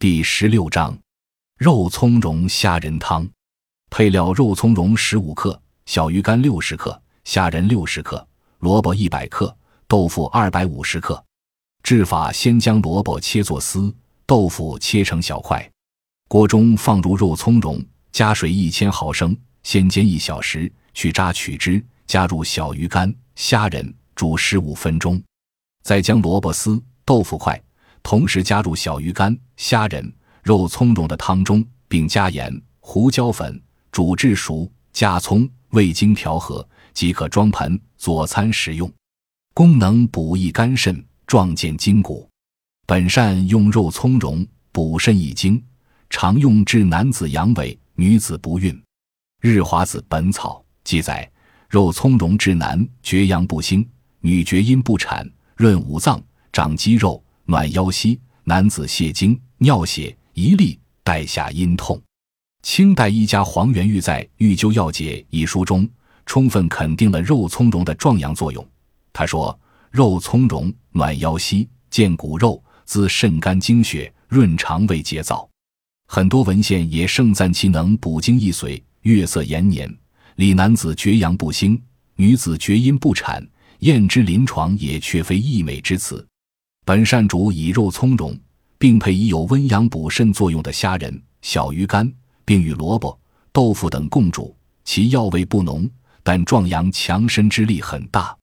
第十六章，肉苁蓉虾仁汤。配料：肉苁蓉十五克，小鱼干六十克，虾仁六十克，萝卜一百克，豆腐二百五十克。制法：先将萝卜切作丝，豆腐切成小块。锅中放入肉苁蓉，加水一千毫升，先煎一小时，去渣取汁，加入小鱼干、虾仁，煮十五分钟。再将萝卜丝、豆腐块同时加入小鱼干、虾仁、肉苁蓉的汤中，并加盐、胡椒粉煮至熟，加葱，味精调和即可装盆佐餐食用。功能补益肝肾，壮健筋骨。本善用肉苁蓉补肾益精，常用治男子阳痿、女子不孕。日华子本草记载，肉苁蓉治男绝阳不兴、女绝阴不产。润五脏、长肌肉、暖腰膝，男子泄精、尿血、遗力、带下阴痛。清代医家黄元玉在《玉灸要解》一书中，充分肯定了肉苁蓉的壮阳作用。他说：“肉苁蓉暖腰膝，健骨肉，滋肾肝精血，润肠胃结燥。”很多文献也盛赞其能补精益髓、月色延年，李男子绝阳不兴、女子绝阴不产。验之临床也却非溢美之词。本善主以肉苁蓉，并配以有温阳补肾作用的虾仁、小鱼干，并与萝卜、豆腐等共煮，其药味不浓，但壮阳强身之力很大。